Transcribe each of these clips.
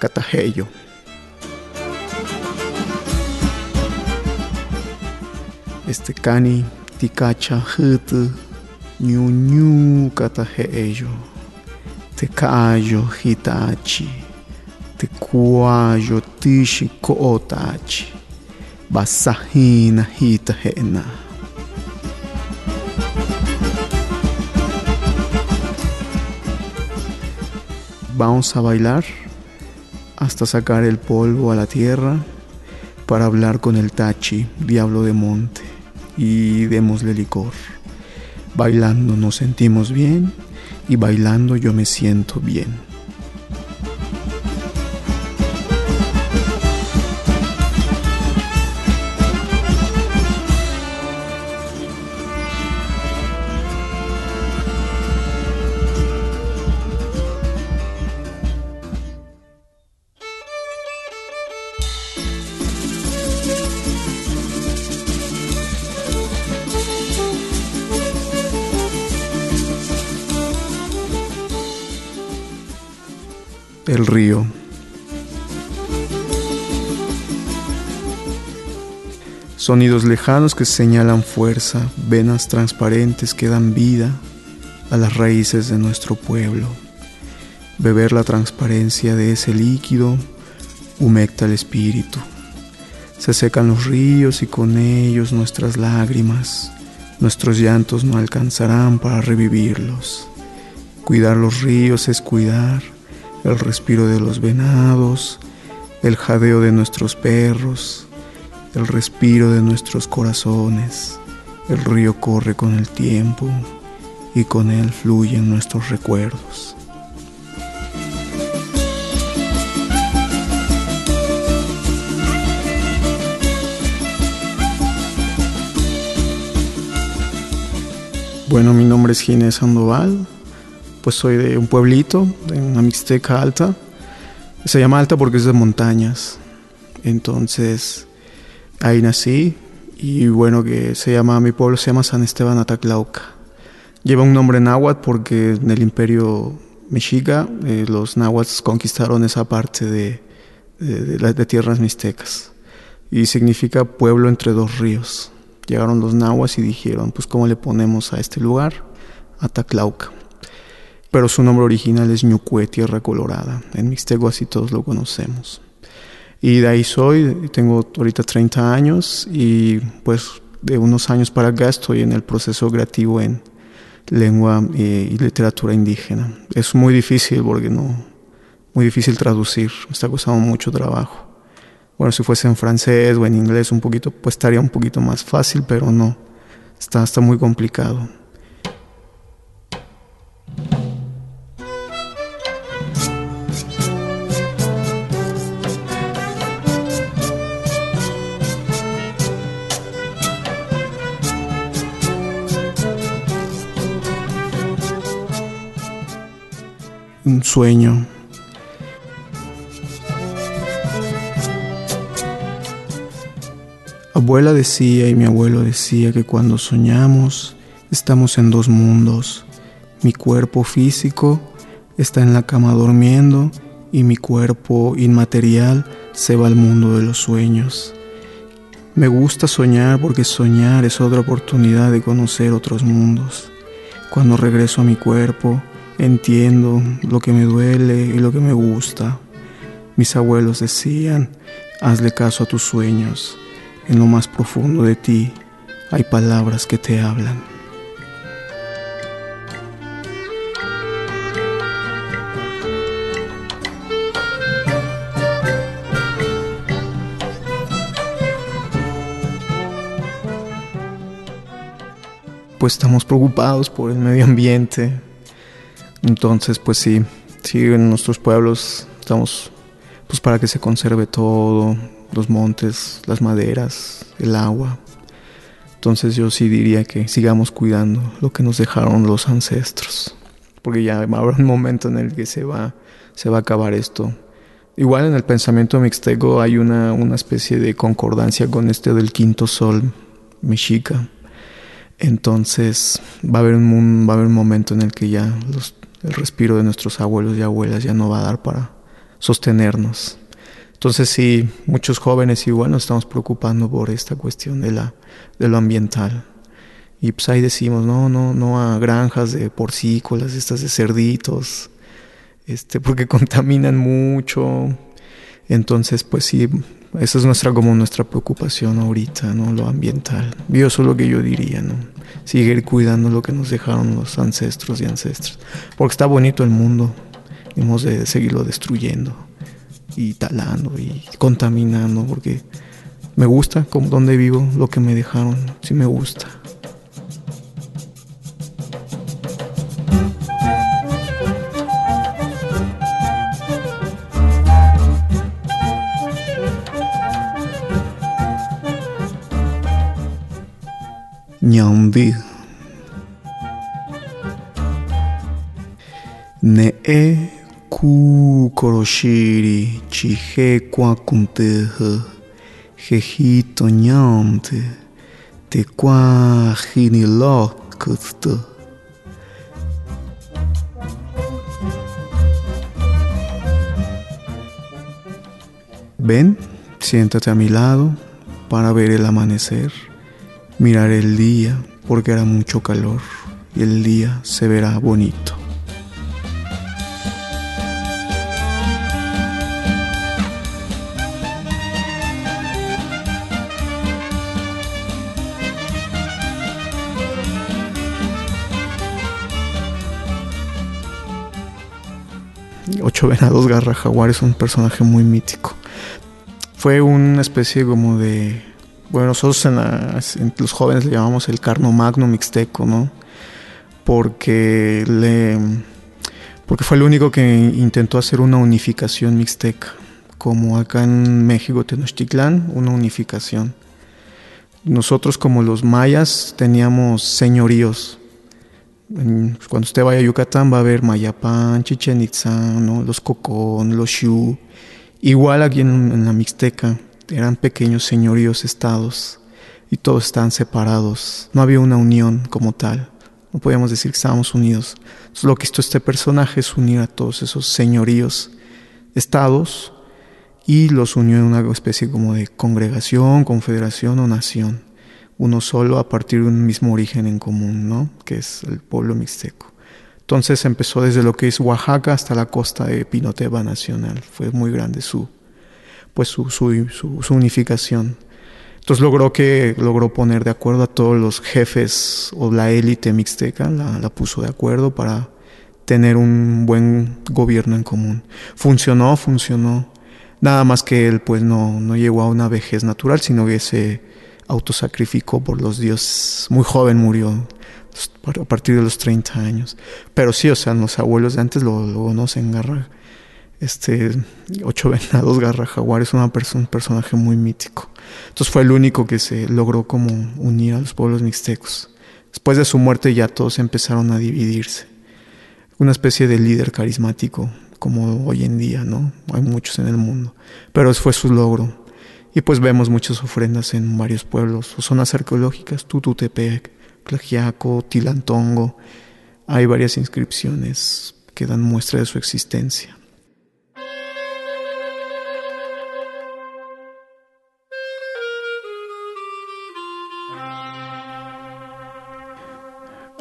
Catajeyo. Este cani ticacha hutu ñu ñu catajeyo. Te callo hitachi. Te cuayo tishi kootachi. Basahina hita hena. Vamos a bailar hasta sacar el polvo a la tierra para hablar con el Tachi, diablo de monte, y démosle licor. Bailando nos sentimos bien y bailando yo me siento bien. El río. Sonidos lejanos que señalan fuerza, venas transparentes que dan vida a las raíces de nuestro pueblo. Beber la transparencia de ese líquido humecta el espíritu. Se secan los ríos y con ellos nuestras lágrimas. Nuestros llantos no alcanzarán para revivirlos. Cuidar los ríos es cuidar el respiro de los venados, el jadeo de nuestros perros, el respiro de nuestros corazones. El río corre con el tiempo y con él fluyen nuestros recuerdos. Bueno, mi nombre es Ginés Sandoval, pues soy de un pueblito, en la Mixteca Alta. Se llama Alta porque es de montañas. Entonces, ahí nací y bueno, que se llama, mi pueblo se llama San Esteban Ataclauca. Lleva un nombre náhuatl porque en el imperio mexica eh, los náhuatl conquistaron esa parte de, de, de, de tierras mixtecas y significa pueblo entre dos ríos. Llegaron los nahuas y dijeron, pues ¿cómo le ponemos a este lugar? Ataclauca. Pero su nombre original es Ñucue, Tierra Colorada. En Mixteco así todos lo conocemos. Y de ahí soy, tengo ahorita 30 años y pues de unos años para acá estoy en el proceso creativo en lengua y literatura indígena. Es muy difícil porque no, muy difícil traducir, me está costando mucho trabajo. Bueno, si fuese en francés o en inglés un poquito, pues estaría un poquito más fácil, pero no, está, está muy complicado. Sueño. Abuela decía y mi abuelo decía que cuando soñamos estamos en dos mundos. Mi cuerpo físico está en la cama durmiendo y mi cuerpo inmaterial se va al mundo de los sueños. Me gusta soñar porque soñar es otra oportunidad de conocer otros mundos. Cuando regreso a mi cuerpo, entiendo lo que me duele y lo que me gusta. Mis abuelos decían, hazle caso a tus sueños. En lo más profundo de ti hay palabras que te hablan. pues estamos preocupados por el medio ambiente. Entonces, pues sí, sí, en nuestros pueblos estamos pues para que se conserve todo, los montes, las maderas, el agua. Entonces yo sí diría que sigamos cuidando lo que nos dejaron los ancestros, porque ya habrá un momento en el que se va, se va a acabar esto. Igual en el pensamiento mixteco hay una, una especie de concordancia con este del quinto sol mexica. Entonces va a haber un, va a haber un momento en el que ya el respiro de nuestros abuelos y abuelas ya no va a dar para sostenernos. Entonces sí, muchos jóvenes igual nos estamos preocupando por esta cuestión de, la, de lo ambiental. Y pues ahí decimos, no, no, no a granjas de porcícolas, estas de cerditos, este, porque contaminan mucho. Entonces, pues sí, esa es nuestra como nuestra preocupación ahorita, ¿no? Lo ambiental. Yo eso es lo que yo diría, ¿no? Seguir cuidando lo que nos dejaron los ancestros y ancestras. Porque está bonito el mundo. Hemos de seguirlo destruyendo y talando y contaminando porque me gusta como donde vivo, lo que me dejaron, sí me gusta. Ñambi ne'e ku koroshiri chije kwa kuntehe jejito ñamte te kwa Ven, siéntate a mi lado para ver el amanecer mirar el día porque hará mucho calor y el día se verá bonito. Ocho Venados Garra Jaguar es un personaje muy mítico. Fue una especie como de bueno, nosotros en, los jóvenes le llamamos el carno magno mixteco, ¿no? Porque, le, porque fue el único que intentó hacer una unificación mixteca, como acá en México, Tenochtitlán, una unificación. Nosotros como los mayas teníamos señoríos. Cuando usted vaya a Yucatán va a ver Mayapán, Chichen Itza, ¿no? los Cocón, los Xiu. Igual aquí en la Mixteca eran pequeños señoríos estados y todos estaban separados. No había una unión como tal. No podíamos decir que estábamos unidos. Entonces, lo que hizo este personaje es unir a todos esos señoríos estados y los unió en una especie como de congregación, confederación o nación. Uno solo a partir de un mismo origen en común, ¿no? Que es el pueblo mixteco. Entonces empezó desde lo que es Oaxaca hasta la costa de Pinoteba Nacional. Fue muy grande su, pues su, su, unificación. Entonces logró que logró poner de acuerdo a todos los jefes o la élite mixteca, la, la, puso de acuerdo para tener un buen gobierno en común. Funcionó, funcionó. Nada más que él pues no, no llegó a una vejez natural, sino que se autosacrificó por los dioses. Muy joven murió, a partir de los 30 años. Pero sí, o sea, los abuelos de antes lo conocen, Garra este Ocho Venados Garra Jaguar es una persona, un personaje muy mítico. Entonces fue el único que se logró como unir a los pueblos mixtecos. Después de su muerte ya todos empezaron a dividirse. Una especie de líder carismático, como hoy en día, ¿no? Hay muchos en el mundo. Pero fue su logro. Y pues vemos muchas ofrendas en varios pueblos o zonas arqueológicas, Tututepec, Tlajiaco, Tilantongo. Hay varias inscripciones que dan muestra de su existencia.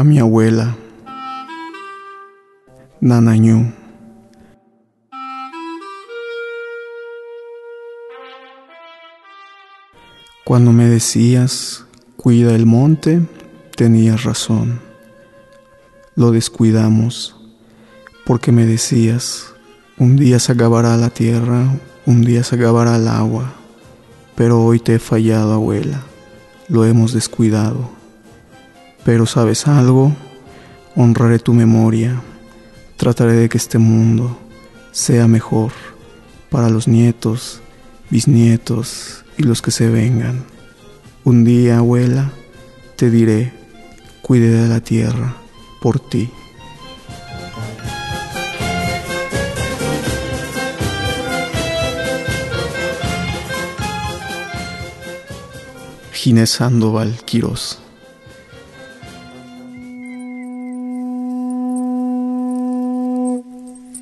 A mi abuela, Nanañú. Cuando me decías, cuida el monte, tenías razón. Lo descuidamos, porque me decías, un día se acabará la tierra, un día se acabará el agua, pero hoy te he fallado, abuela, lo hemos descuidado Pero sabes algo, honraré tu memoria, trataré de que este mundo sea mejor para los nietos, bisnietos y los que se vengan. Un día, abuela, te diré, cuide de la tierra por ti. Ginés Sandoval Quirós.